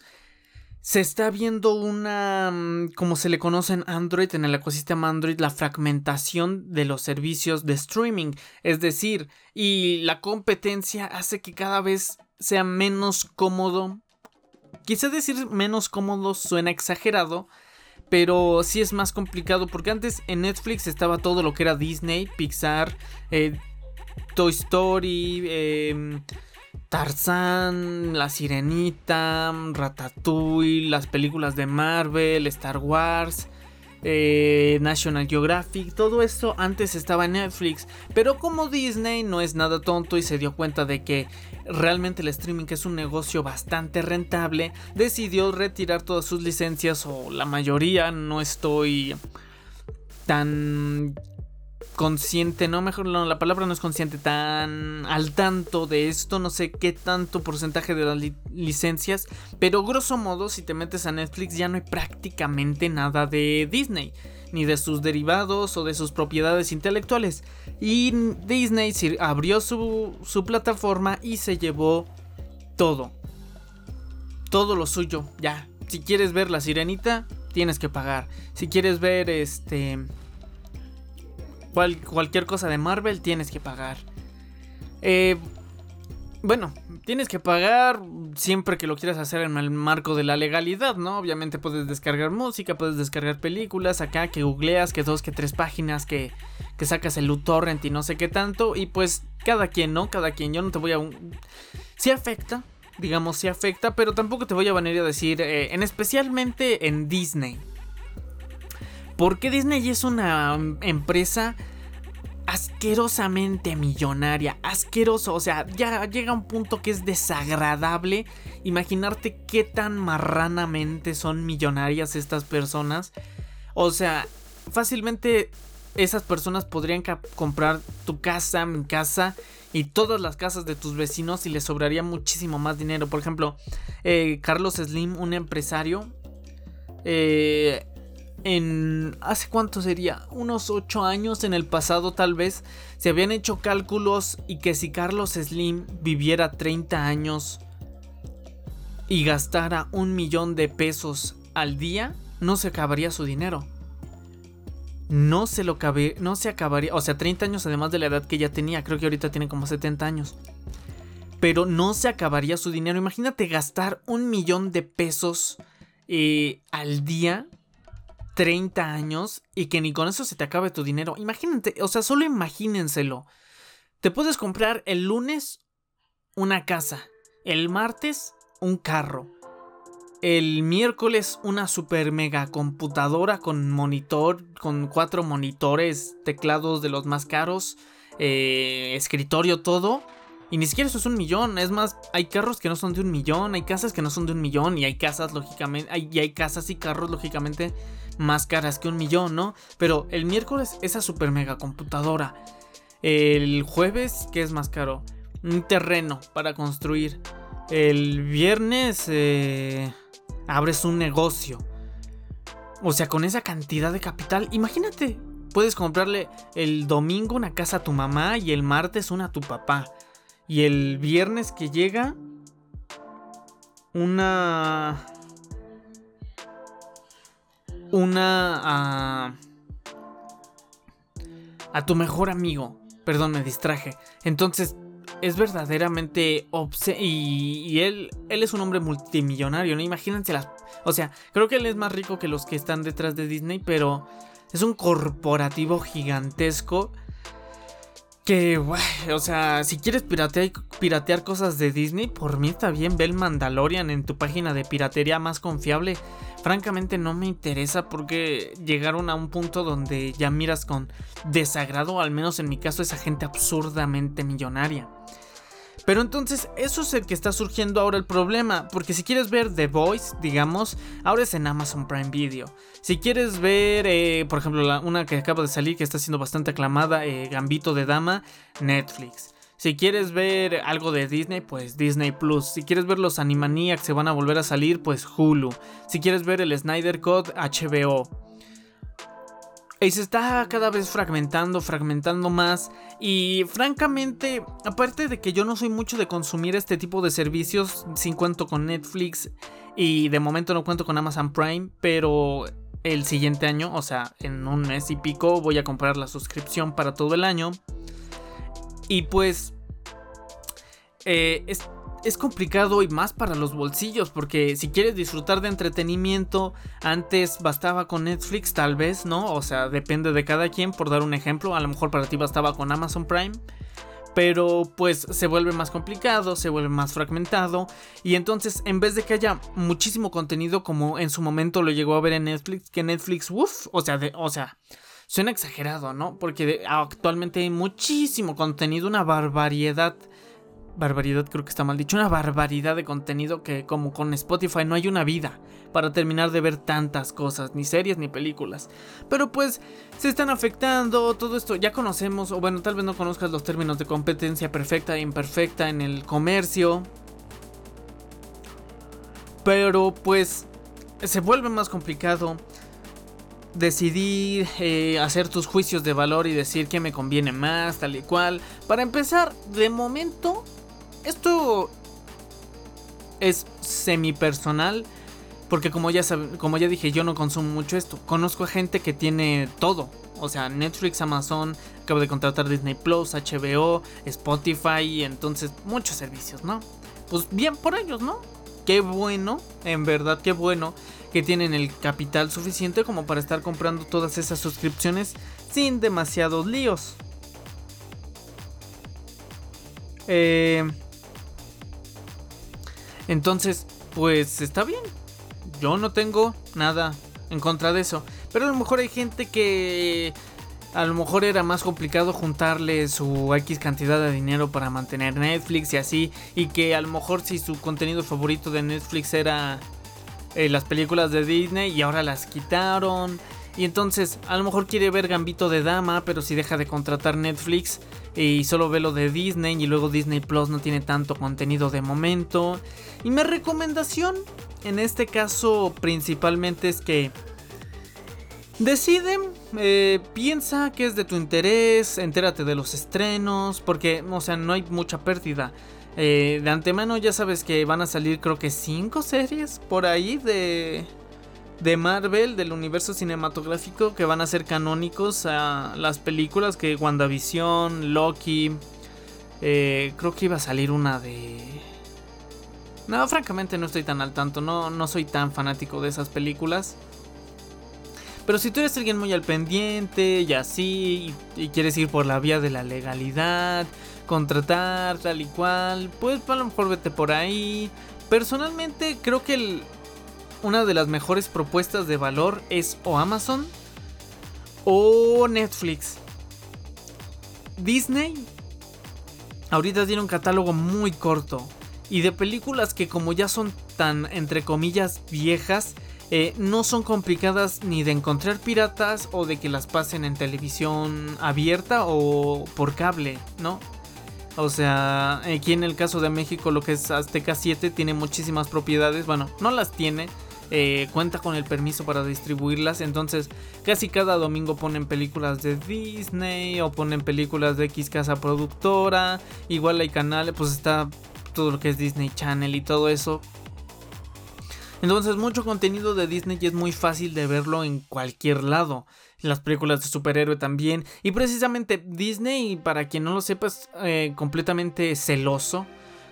se está viendo una, mm, como se le conoce en Android, en el ecosistema Android, la fragmentación de los servicios de streaming. Es decir, y la competencia hace que cada vez sea menos cómodo. Quise decir menos cómodo suena exagerado, pero sí es más complicado porque antes en Netflix estaba todo lo que era Disney, Pixar, eh, Toy Story, eh, Tarzán, La Sirenita, Ratatouille, las películas de Marvel, Star Wars, eh, National Geographic, todo esto antes estaba en Netflix, pero como Disney no es nada tonto y se dio cuenta de que realmente el streaming es un negocio bastante rentable, decidió retirar todas sus licencias o la mayoría, no estoy tan consciente, no, mejor no, la palabra no es consciente, tan al tanto de esto, no sé qué tanto porcentaje de las licencias, pero grosso modo si te metes a Netflix ya no hay prácticamente nada de Disney, ni de sus derivados o de sus propiedades intelectuales. Y Disney abrió su, su plataforma y se llevó todo. Todo lo suyo, ya. Si quieres ver la sirenita, tienes que pagar. Si quieres ver este cualquier cosa de Marvel tienes que pagar. Eh, bueno, tienes que pagar siempre que lo quieras hacer en el marco de la legalidad, ¿no? Obviamente puedes descargar música, puedes descargar películas acá, que googleas, que dos, que tres páginas, que, que sacas el torrent y no sé qué tanto. Y pues cada quien, ¿no? Cada quien, yo no te voy a... Sí afecta, digamos, sí afecta, pero tampoco te voy a venir a decir, eh, en especialmente en Disney. Porque Disney es una empresa asquerosamente millonaria, asqueroso, o sea, ya llega un punto que es desagradable imaginarte qué tan marranamente son millonarias estas personas. O sea, fácilmente esas personas podrían comprar tu casa, mi casa y todas las casas de tus vecinos y les sobraría muchísimo más dinero. Por ejemplo, eh, Carlos Slim, un empresario, eh, en hace cuánto sería, unos 8 años en el pasado tal vez, se habían hecho cálculos y que si Carlos Slim viviera 30 años y gastara un millón de pesos al día, no se acabaría su dinero. No se lo cabe, no se acabaría, o sea, 30 años además de la edad que ya tenía, creo que ahorita tiene como 70 años. Pero no se acabaría su dinero. Imagínate gastar un millón de pesos eh, al día 30 años y que ni con eso se te acabe tu dinero. Imagínate, o sea, solo imagínenselo. Te puedes comprar el lunes una casa, el martes un carro, el miércoles una super mega computadora con monitor, con cuatro monitores, teclados de los más caros, eh, escritorio, todo. Y ni siquiera eso es un millón. Es más, hay carros que no son de un millón, hay casas que no son de un millón, y hay casas, lógicamente, y hay casas y carros, lógicamente, más caras que un millón, ¿no? Pero el miércoles esa super mega computadora. El jueves, ¿qué es más caro? Un terreno para construir. El viernes eh, abres un negocio. O sea, con esa cantidad de capital, imagínate, puedes comprarle el domingo una casa a tu mamá y el martes una a tu papá. Y el viernes que llega, una una a, tu mejor amigo. Perdón, me distraje. Entonces, es verdaderamente obse y, y, él, él es un hombre multimillonario, ¿no? Imagínense las... O sea, creo que él es más rico que los que están detrás de Disney, pero es un corporativo gigantesco que, o sea, si quieres piratear, piratear cosas de Disney, por mí está bien, ve el Mandalorian en tu página de piratería más confiable. Francamente no me interesa porque llegaron a un punto donde ya miras con desagrado, al menos en mi caso, esa gente absurdamente millonaria. Pero entonces eso es el que está surgiendo ahora el problema, porque si quieres ver The Voice, digamos, ahora es en Amazon Prime Video. Si quieres ver, eh, por ejemplo, una que acaba de salir que está siendo bastante aclamada, eh, Gambito de Dama, Netflix. Si quieres ver algo de Disney, pues Disney Plus. Si quieres ver los Animaniacs se van a volver a salir, pues Hulu. Si quieres ver el Snyder Code, HBO. Y se está cada vez fragmentando, fragmentando más. Y francamente, aparte de que yo no soy mucho de consumir este tipo de servicios, sin cuento con Netflix y de momento no cuento con Amazon Prime, pero el siguiente año, o sea, en un mes y pico, voy a comprar la suscripción para todo el año. Y pues... Eh, es, es complicado y más para los bolsillos, porque si quieres disfrutar de entretenimiento, antes bastaba con Netflix, tal vez, ¿no? O sea, depende de cada quien, por dar un ejemplo, a lo mejor para ti bastaba con Amazon Prime. Pero pues se vuelve más complicado, se vuelve más fragmentado. Y entonces, en vez de que haya muchísimo contenido como en su momento lo llegó a ver en Netflix, que Netflix, uff, o sea, de, o sea, suena exagerado, ¿no? Porque actualmente hay muchísimo contenido, una barbaridad barbaridad creo que está mal dicho, una barbaridad de contenido que como con Spotify no hay una vida para terminar de ver tantas cosas, ni series ni películas. Pero pues se están afectando, todo esto ya conocemos, o bueno, tal vez no conozcas los términos de competencia perfecta e imperfecta en el comercio. Pero pues se vuelve más complicado decidir eh, hacer tus juicios de valor y decir que me conviene más, tal y cual. Para empezar, de momento esto es semi personal. Porque como ya, como ya dije, yo no consumo mucho esto. Conozco a gente que tiene todo. O sea, Netflix, Amazon, acabo de contratar Disney Plus, HBO, Spotify, entonces muchos servicios, ¿no? Pues bien por ellos, ¿no? Qué bueno, en verdad, qué bueno que tienen el capital suficiente como para estar comprando todas esas suscripciones sin demasiados líos. Eh, entonces, pues está bien. Yo no tengo nada en contra de eso. Pero a lo mejor hay gente que a lo mejor era más complicado juntarle su X cantidad de dinero para mantener Netflix y así. Y que a lo mejor si su contenido favorito de Netflix era eh, las películas de Disney y ahora las quitaron. Y entonces a lo mejor quiere ver Gambito de Dama, pero si deja de contratar Netflix y solo ve lo de Disney y luego Disney Plus no tiene tanto contenido de momento. Y mi recomendación en este caso principalmente es que decide, eh, piensa que es de tu interés, entérate de los estrenos, porque o sea, no hay mucha pérdida. Eh, de antemano ya sabes que van a salir creo que 5 series por ahí de de Marvel, del universo cinematográfico, que van a ser canónicos a las películas que WandaVision, Loki. Eh, creo que iba a salir una de. No, francamente no estoy tan al tanto, no, no soy tan fanático de esas películas. Pero si tú eres alguien muy al pendiente y así, y, quieres ir por la vía de la legalidad, contratar tal y cual, pues a lo mejor vete por ahí. Personalmente creo que el, una de las mejores propuestas de valor es o Amazon o Netflix. Disney ahorita tiene un catálogo muy corto y de películas que como ya son tan entre comillas viejas, eh, no son complicadas ni de encontrar piratas o de que las pasen en televisión abierta o por cable, ¿no? O sea, aquí en el caso de México lo que es Azteca 7 tiene muchísimas propiedades, bueno, no las tiene, eh, cuenta con el permiso para distribuirlas. Entonces, casi cada domingo ponen películas de Disney o ponen películas de X casa productora. Igual hay canales, pues está todo lo que es Disney Channel y todo eso. Entonces, mucho contenido de Disney y es muy fácil de verlo en cualquier lado. Las películas de superhéroe también. Y precisamente Disney, para quien no lo sepa, es eh, completamente celoso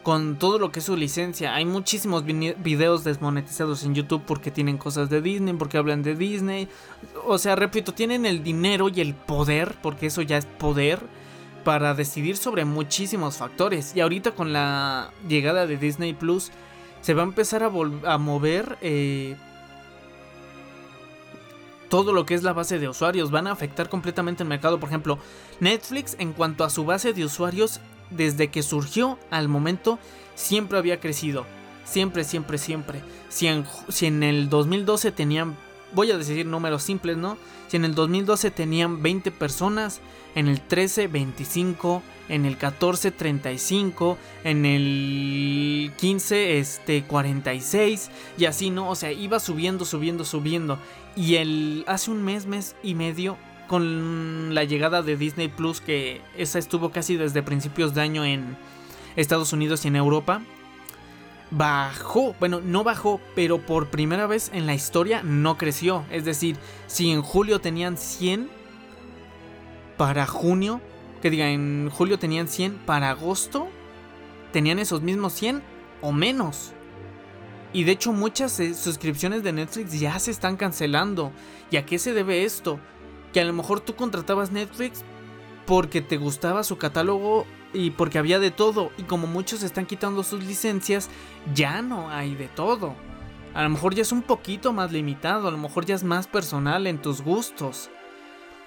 con todo lo que es su licencia. Hay muchísimos videos desmonetizados en YouTube porque tienen cosas de Disney, porque hablan de Disney. O sea, repito, tienen el dinero y el poder, porque eso ya es poder, para decidir sobre muchísimos factores. Y ahorita con la llegada de Disney Plus, se va a empezar a, a mover eh, todo lo que es la base de usuarios. Van a afectar completamente el mercado. Por ejemplo, Netflix en cuanto a su base de usuarios desde que surgió al momento, siempre había crecido. Siempre, siempre, siempre. Si en, si en el 2012 tenían, voy a decir números simples, ¿no? Si en el 2012 tenían 20 personas, en el 13 25, en el 14 35, en el 15 este 46 y así, ¿no? O sea, iba subiendo, subiendo, subiendo. Y el hace un mes, mes y medio con la llegada de Disney Plus, que esa estuvo casi desde principios de año en Estados Unidos y en Europa, bajó, bueno, no bajó, pero por primera vez en la historia no creció. Es decir, si en julio tenían 100, para junio, que diga, en julio tenían 100, para agosto tenían esos mismos 100 o menos. Y de hecho muchas eh, suscripciones de Netflix ya se están cancelando. ¿Y a qué se debe esto? Que a lo mejor tú contratabas Netflix porque te gustaba su catálogo y porque había de todo. Y como muchos están quitando sus licencias, ya no hay de todo. A lo mejor ya es un poquito más limitado, a lo mejor ya es más personal en tus gustos.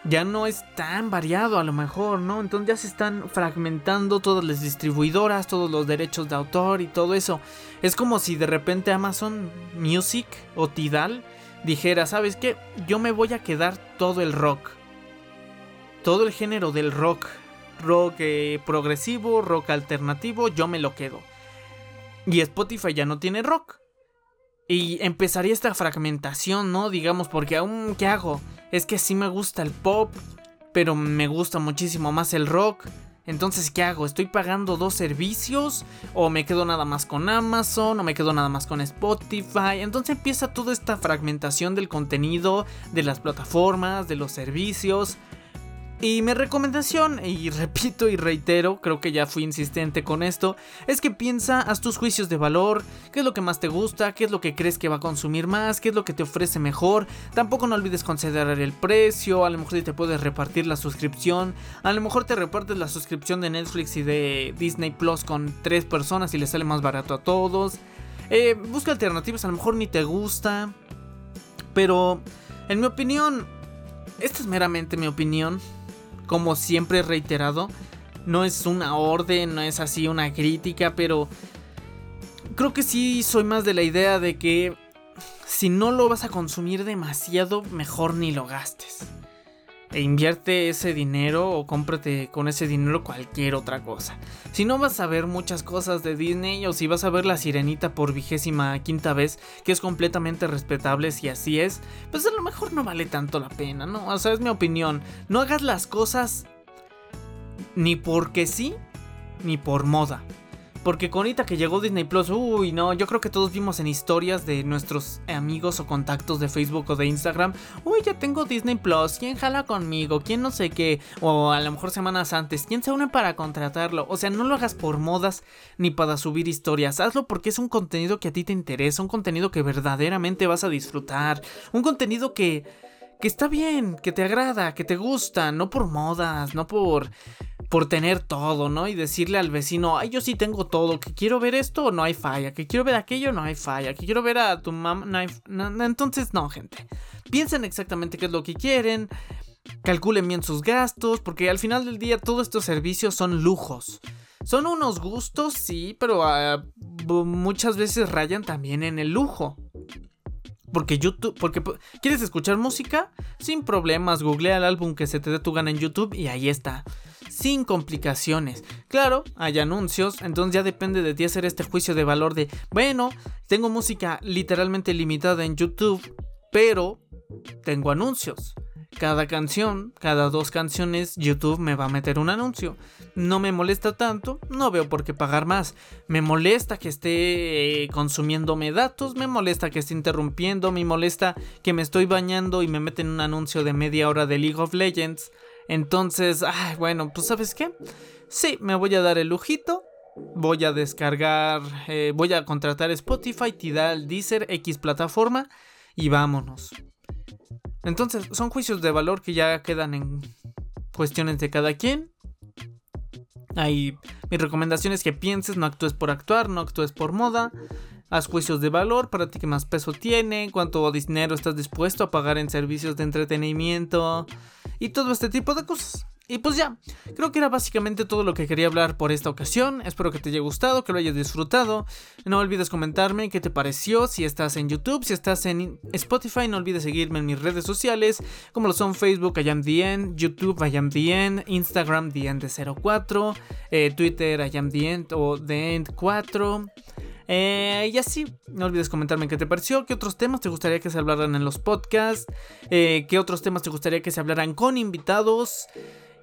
Ya no es tan variado a lo mejor, ¿no? Entonces ya se están fragmentando todas las distribuidoras, todos los derechos de autor y todo eso. Es como si de repente Amazon Music o Tidal dijera, ¿sabes qué? Yo me voy a quedar todo el rock. Todo el género del rock rock eh, progresivo, rock alternativo, yo me lo quedo. Y Spotify ya no tiene rock. Y empezaría esta fragmentación, ¿no? Digamos, porque aún, ¿qué hago? Es que sí me gusta el pop, pero me gusta muchísimo más el rock. Entonces, ¿qué hago? ¿Estoy pagando dos servicios? ¿O me quedo nada más con Amazon? ¿O me quedo nada más con Spotify? Entonces empieza toda esta fragmentación del contenido, de las plataformas, de los servicios. Y mi recomendación, y repito y reitero, creo que ya fui insistente con esto, es que piensa, haz tus juicios de valor, qué es lo que más te gusta, qué es lo que crees que va a consumir más, qué es lo que te ofrece mejor. Tampoco no olvides considerar el precio, a lo mejor si te puedes repartir la suscripción, a lo mejor te repartes la suscripción de Netflix y de Disney Plus con tres personas y le sale más barato a todos. Eh, busca alternativas, a lo mejor ni te gusta, pero en mi opinión, esta es meramente mi opinión como siempre he reiterado, no es una orden, no es así una crítica, pero creo que sí soy más de la idea de que si no lo vas a consumir demasiado, mejor ni lo gastes. E invierte ese dinero o cómprate con ese dinero cualquier otra cosa. Si no vas a ver muchas cosas de Disney o si vas a ver La Sirenita por vigésima quinta vez, que es completamente respetable si así es, pues a lo mejor no vale tanto la pena, ¿no? O sea, es mi opinión. No hagas las cosas ni porque sí, ni por moda. Porque con ahorita que llegó Disney Plus, uy, no, yo creo que todos vimos en historias de nuestros amigos o contactos de Facebook o de Instagram, uy, ya tengo Disney Plus, ¿quién jala conmigo? ¿Quién no sé qué? O a lo mejor semanas antes, ¿quién se une para contratarlo? O sea, no lo hagas por modas ni para subir historias, hazlo porque es un contenido que a ti te interesa, un contenido que verdaderamente vas a disfrutar, un contenido que que está bien, que te agrada, que te gusta, no por modas, no por por tener todo, ¿no? Y decirle al vecino, ay, yo sí tengo todo, que quiero ver esto, no hay falla, que quiero ver aquello, no hay falla, que quiero ver a tu mamá, no hay... entonces, no, gente. Piensen exactamente qué es lo que quieren, calculen bien sus gastos, porque al final del día todos estos servicios son lujos. Son unos gustos, sí, pero ah, muchas veces rayan también en el lujo. Porque YouTube, porque quieres escuchar música sin problemas, googlea el álbum que se te dé tu gana en YouTube y ahí está sin complicaciones. Claro, hay anuncios, entonces ya depende de ti hacer este juicio de valor de, bueno, tengo música literalmente limitada en YouTube, pero tengo anuncios. Cada canción, cada dos canciones, YouTube me va a meter un anuncio. No me molesta tanto, no veo por qué pagar más. Me molesta que esté eh, consumiéndome datos, me molesta que esté interrumpiendo, me molesta que me estoy bañando y me meten un anuncio de media hora de League of Legends. Entonces, bueno, pues sabes qué? Sí, me voy a dar el lujito. Voy a descargar, eh, voy a contratar Spotify, Tidal, Deezer, X plataforma y vámonos. Entonces, son juicios de valor que ya quedan en cuestiones de cada quien. Ahí, mi recomendación es que pienses, no actúes por actuar, no actúes por moda. Haz juicios de valor para ti que más peso tiene, cuánto dinero estás dispuesto a pagar en servicios de entretenimiento y todo este tipo de cosas. Y pues ya, creo que era básicamente todo lo que quería hablar por esta ocasión. Espero que te haya gustado, que lo hayas disfrutado. No olvides comentarme qué te pareció, si estás en YouTube, si estás en Spotify, no olvides seguirme en mis redes sociales, como lo son Facebook, IamDN, YouTube, IamDN, Instagram, TheEnd04, eh, Twitter, IamDN o TheEnd4. Eh, y así, no olvides comentarme qué te pareció, qué otros temas te gustaría que se hablaran en los podcasts, eh, qué otros temas te gustaría que se hablaran con invitados,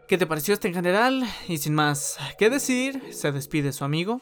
qué te pareció este en general. Y sin más que decir, se despide su amigo